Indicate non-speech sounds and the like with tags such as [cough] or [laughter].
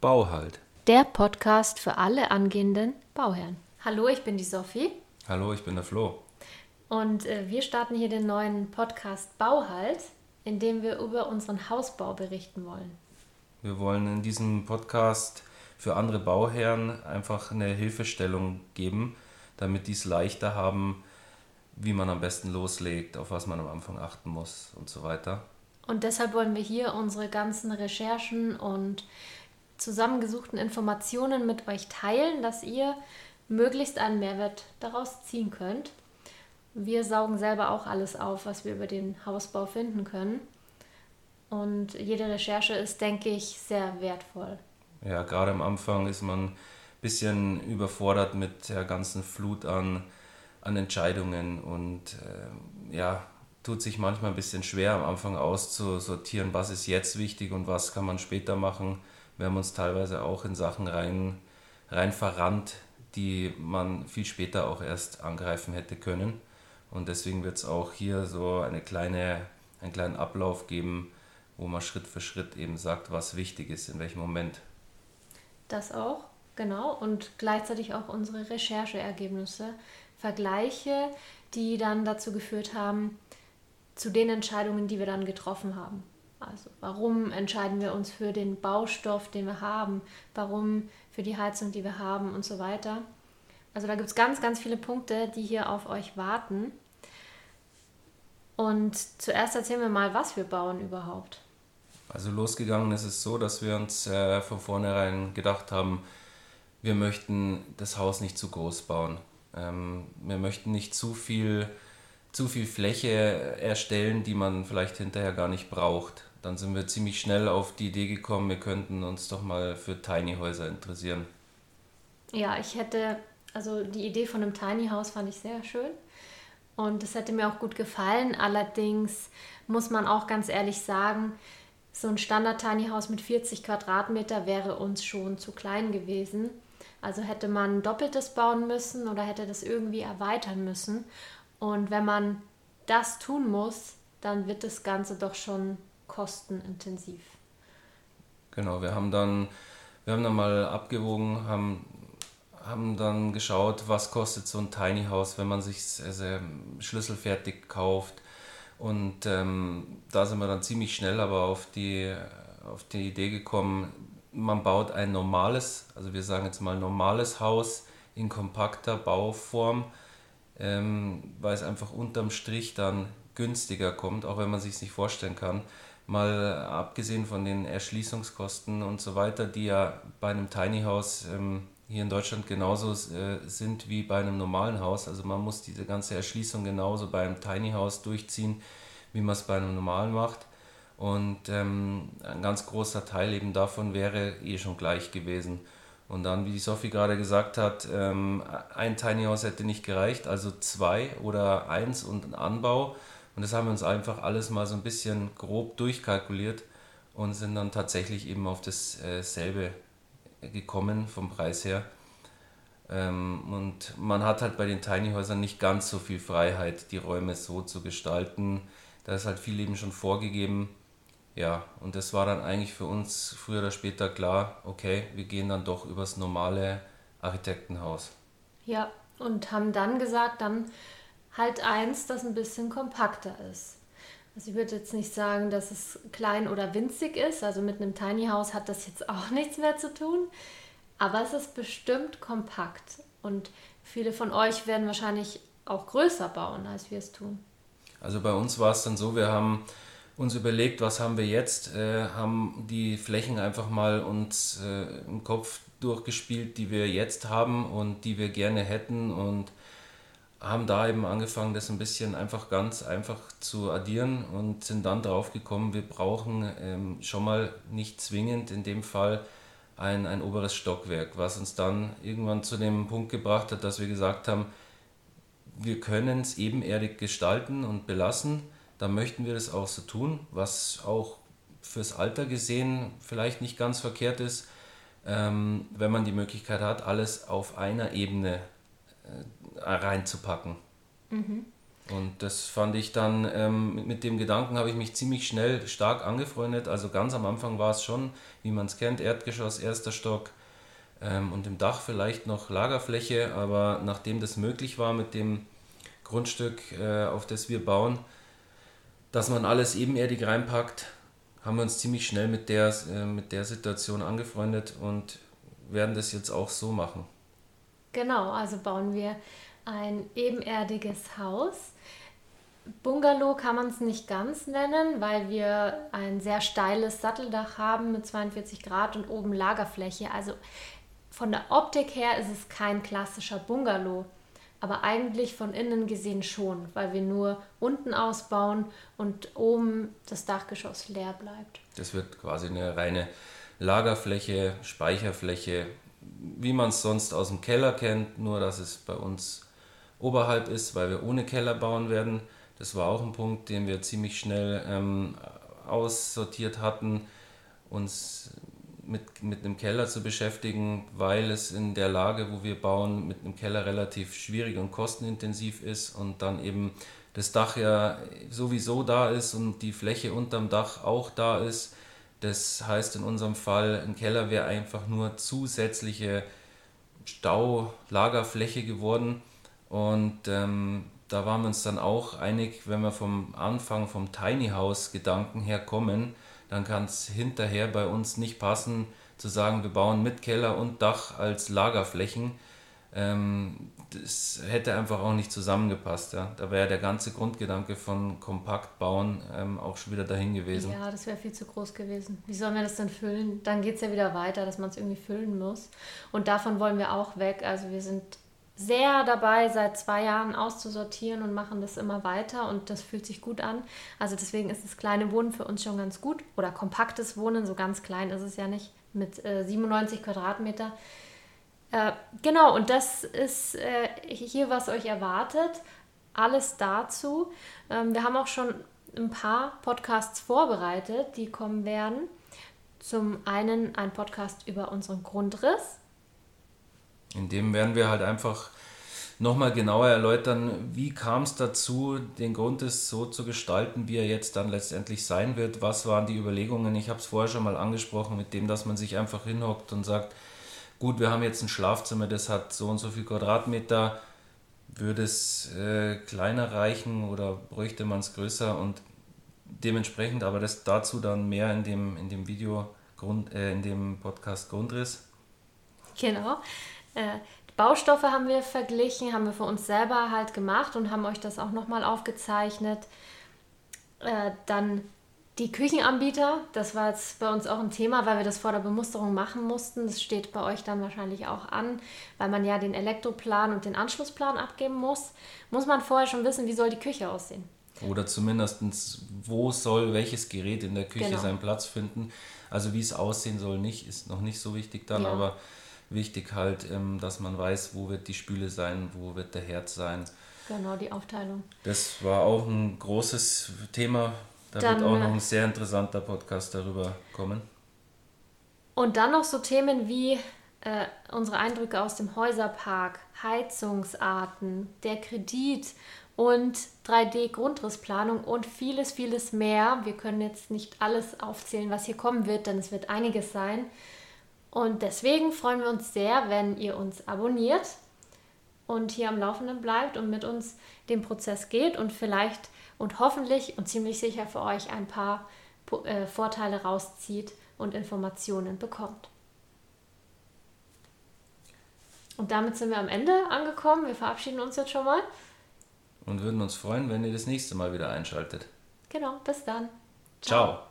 Bauhalt. Der Podcast für alle angehenden Bauherren. Hallo, ich bin die Sophie. Hallo, ich bin der Flo. Und äh, wir starten hier den neuen Podcast Bauhalt, in dem wir über unseren Hausbau berichten wollen. Wir wollen in diesem Podcast für andere Bauherren einfach eine Hilfestellung geben, damit die es leichter haben, wie man am besten loslegt, auf was man am Anfang achten muss und so weiter. Und deshalb wollen wir hier unsere ganzen Recherchen und zusammengesuchten Informationen mit euch teilen, dass ihr möglichst einen Mehrwert daraus ziehen könnt. Wir saugen selber auch alles auf, was wir über den Hausbau finden können. Und jede Recherche ist, denke ich, sehr wertvoll. Ja, gerade am Anfang ist man ein bisschen überfordert mit der ganzen Flut an, an Entscheidungen und äh, ja, tut sich manchmal ein bisschen schwer am Anfang auszusortieren, was ist jetzt wichtig und was kann man später machen. Wir haben uns teilweise auch in Sachen rein, rein verrannt, die man viel später auch erst angreifen hätte können. Und deswegen wird es auch hier so eine kleine, einen kleinen Ablauf geben, wo man Schritt für Schritt eben sagt, was wichtig ist, in welchem Moment. Das auch, genau. Und gleichzeitig auch unsere Rechercheergebnisse, Vergleiche, die dann dazu geführt haben, zu den Entscheidungen, die wir dann getroffen haben. Also warum entscheiden wir uns für den Baustoff, den wir haben? Warum für die Heizung, die wir haben und so weiter. Also da gibt es ganz, ganz viele Punkte, die hier auf euch warten. Und zuerst erzählen wir mal, was wir bauen überhaupt. Also losgegangen ist es so, dass wir uns äh, von vornherein gedacht haben, wir möchten das Haus nicht zu groß bauen. Ähm, wir möchten nicht zu viel, zu viel Fläche erstellen, die man vielleicht hinterher gar nicht braucht. Dann sind wir ziemlich schnell auf die Idee gekommen, wir könnten uns doch mal für Tiny Häuser interessieren. Ja, ich hätte, also die Idee von einem Tiny House fand ich sehr schön. Und es hätte mir auch gut gefallen. Allerdings muss man auch ganz ehrlich sagen, so ein Standard Tiny House mit 40 Quadratmeter wäre uns schon zu klein gewesen. Also hätte man doppeltes bauen müssen oder hätte das irgendwie erweitern müssen. Und wenn man das tun muss, dann wird das Ganze doch schon kostenintensiv. Genau, wir haben dann, wir haben dann mal abgewogen, haben, haben dann geschaut, was kostet so ein Tiny House, wenn man sich also, schlüsselfertig kauft und ähm, da sind wir dann ziemlich schnell aber auf die, auf die Idee gekommen, man baut ein normales, also wir sagen jetzt mal normales Haus in kompakter Bauform, ähm, weil es einfach unterm Strich dann günstiger kommt, auch wenn man sich nicht vorstellen kann. Mal abgesehen von den Erschließungskosten und so weiter, die ja bei einem Tiny House ähm, hier in Deutschland genauso äh, sind wie bei einem normalen Haus. Also man muss diese ganze Erschließung genauso bei einem Tiny House durchziehen, wie man es bei einem normalen macht. Und ähm, ein ganz großer Teil eben davon wäre eh schon gleich gewesen. Und dann, wie die Sophie gerade gesagt hat, ähm, ein Tiny House hätte nicht gereicht, also zwei oder eins und ein Anbau. Und das haben wir uns einfach alles mal so ein bisschen grob durchkalkuliert und sind dann tatsächlich eben auf dasselbe äh, gekommen vom Preis her. Ähm, und man hat halt bei den Tiny Häusern nicht ganz so viel Freiheit, die Räume so zu gestalten. Da ist halt viel eben schon vorgegeben. Ja, und das war dann eigentlich für uns früher oder später klar, okay, wir gehen dann doch übers normale Architektenhaus. Ja, und haben dann gesagt, dann halt eins, das ein bisschen kompakter ist. Also ich würde jetzt nicht sagen, dass es klein oder winzig ist. Also mit einem Tiny House hat das jetzt auch [laughs] nichts mehr zu tun. Aber es ist bestimmt kompakt. Und viele von euch werden wahrscheinlich auch größer bauen, als wir es tun. Also bei uns war es dann so, wir haben uns überlegt, was haben wir jetzt, äh, haben die Flächen einfach mal uns äh, im Kopf durchgespielt, die wir jetzt haben und die wir gerne hätten und haben da eben angefangen, das ein bisschen einfach ganz einfach zu addieren und sind dann drauf gekommen, wir brauchen ähm, schon mal nicht zwingend in dem Fall ein, ein oberes Stockwerk, was uns dann irgendwann zu dem Punkt gebracht hat, dass wir gesagt haben, wir können es ebenerdig gestalten und belassen, dann möchten wir das auch so tun, was auch fürs Alter gesehen vielleicht nicht ganz verkehrt ist, ähm, wenn man die Möglichkeit hat, alles auf einer Ebene reinzupacken. Mhm. Und das fand ich dann, ähm, mit dem Gedanken habe ich mich ziemlich schnell stark angefreundet. Also ganz am Anfang war es schon, wie man es kennt, Erdgeschoss, erster Stock ähm, und im Dach vielleicht noch Lagerfläche. Aber nachdem das möglich war mit dem Grundstück, äh, auf das wir bauen, dass man alles ebenerdig reinpackt, haben wir uns ziemlich schnell mit der, äh, mit der Situation angefreundet und werden das jetzt auch so machen. Genau, also bauen wir ein ebenerdiges Haus. Bungalow kann man es nicht ganz nennen, weil wir ein sehr steiles Satteldach haben mit 42 Grad und oben Lagerfläche. Also von der Optik her ist es kein klassischer Bungalow, aber eigentlich von innen gesehen schon, weil wir nur unten ausbauen und oben das Dachgeschoss leer bleibt. Das wird quasi eine reine Lagerfläche, Speicherfläche, wie man es sonst aus dem Keller kennt, nur dass es bei uns oberhalb ist, weil wir ohne Keller bauen werden. Das war auch ein Punkt, den wir ziemlich schnell ähm, aussortiert hatten, uns mit, mit einem Keller zu beschäftigen, weil es in der Lage, wo wir bauen, mit einem Keller relativ schwierig und kostenintensiv ist und dann eben das Dach ja sowieso da ist und die Fläche unterm Dach auch da ist. Das heißt in unserem Fall, ein Keller wäre einfach nur zusätzliche Staulagerfläche geworden und ähm, da waren wir uns dann auch einig, wenn wir vom Anfang vom Tiny House Gedanken her kommen, dann kann es hinterher bei uns nicht passen zu sagen, wir bauen mit Keller und Dach als Lagerflächen. Ähm, das hätte einfach auch nicht zusammengepasst. Ja. Da wäre der ganze Grundgedanke von kompakt bauen ähm, auch schon wieder dahin gewesen. Ja, das wäre viel zu groß gewesen. Wie sollen wir das denn füllen? Dann geht es ja wieder weiter, dass man es irgendwie füllen muss. Und davon wollen wir auch weg. Also wir sind sehr dabei, seit zwei Jahren auszusortieren und machen das immer weiter und das fühlt sich gut an. Also deswegen ist das kleine Wohnen für uns schon ganz gut oder kompaktes Wohnen, so ganz klein ist es ja nicht, mit äh, 97 Quadratmeter. Äh, genau, und das ist äh, hier, was euch erwartet. Alles dazu. Ähm, wir haben auch schon ein paar Podcasts vorbereitet, die kommen werden. Zum einen ein Podcast über unseren Grundriss in dem werden wir halt einfach nochmal genauer erläutern, wie kam es dazu, den Grundriss so zu gestalten, wie er jetzt dann letztendlich sein wird. Was waren die Überlegungen? Ich habe es vorher schon mal angesprochen, mit dem, dass man sich einfach hinhockt und sagt, gut, wir haben jetzt ein Schlafzimmer, das hat so und so viel Quadratmeter, würde es äh, kleiner reichen oder bräuchte man es größer und dementsprechend, aber das dazu dann mehr in dem, in dem Video, Grund, äh, in dem Podcast Grundriss. Genau. Äh, Baustoffe haben wir verglichen, haben wir für uns selber halt gemacht und haben euch das auch nochmal aufgezeichnet. Äh, dann die Küchenanbieter, das war jetzt bei uns auch ein Thema, weil wir das vor der Bemusterung machen mussten. Das steht bei euch dann wahrscheinlich auch an, weil man ja den Elektroplan und den Anschlussplan abgeben muss. Muss man vorher schon wissen, wie soll die Küche aussehen. Oder zumindest, wo soll welches Gerät in der Küche genau. seinen Platz finden. Also wie es aussehen soll, nicht, ist noch nicht so wichtig dann, ja. aber wichtig halt, ähm, dass man weiß, wo wird die Spüle sein, wo wird der Herd sein. Genau, die Aufteilung. Das war auch ein großes Thema. Da dann, wird auch noch ein sehr interessanter Podcast darüber kommen. Und dann noch so Themen wie äh, unsere Eindrücke aus dem Häuserpark, Heizungsarten, der Kredit und 3D-Grundrissplanung und vieles, vieles mehr. Wir können jetzt nicht alles aufzählen, was hier kommen wird, denn es wird einiges sein. Und deswegen freuen wir uns sehr, wenn ihr uns abonniert und hier am Laufenden bleibt und mit uns den Prozess geht und vielleicht und hoffentlich und ziemlich sicher für euch ein paar äh, Vorteile rauszieht und Informationen bekommt. Und damit sind wir am Ende angekommen. Wir verabschieden uns jetzt schon mal. Und würden uns freuen, wenn ihr das nächste Mal wieder einschaltet. Genau, bis dann. Ciao. Ciao.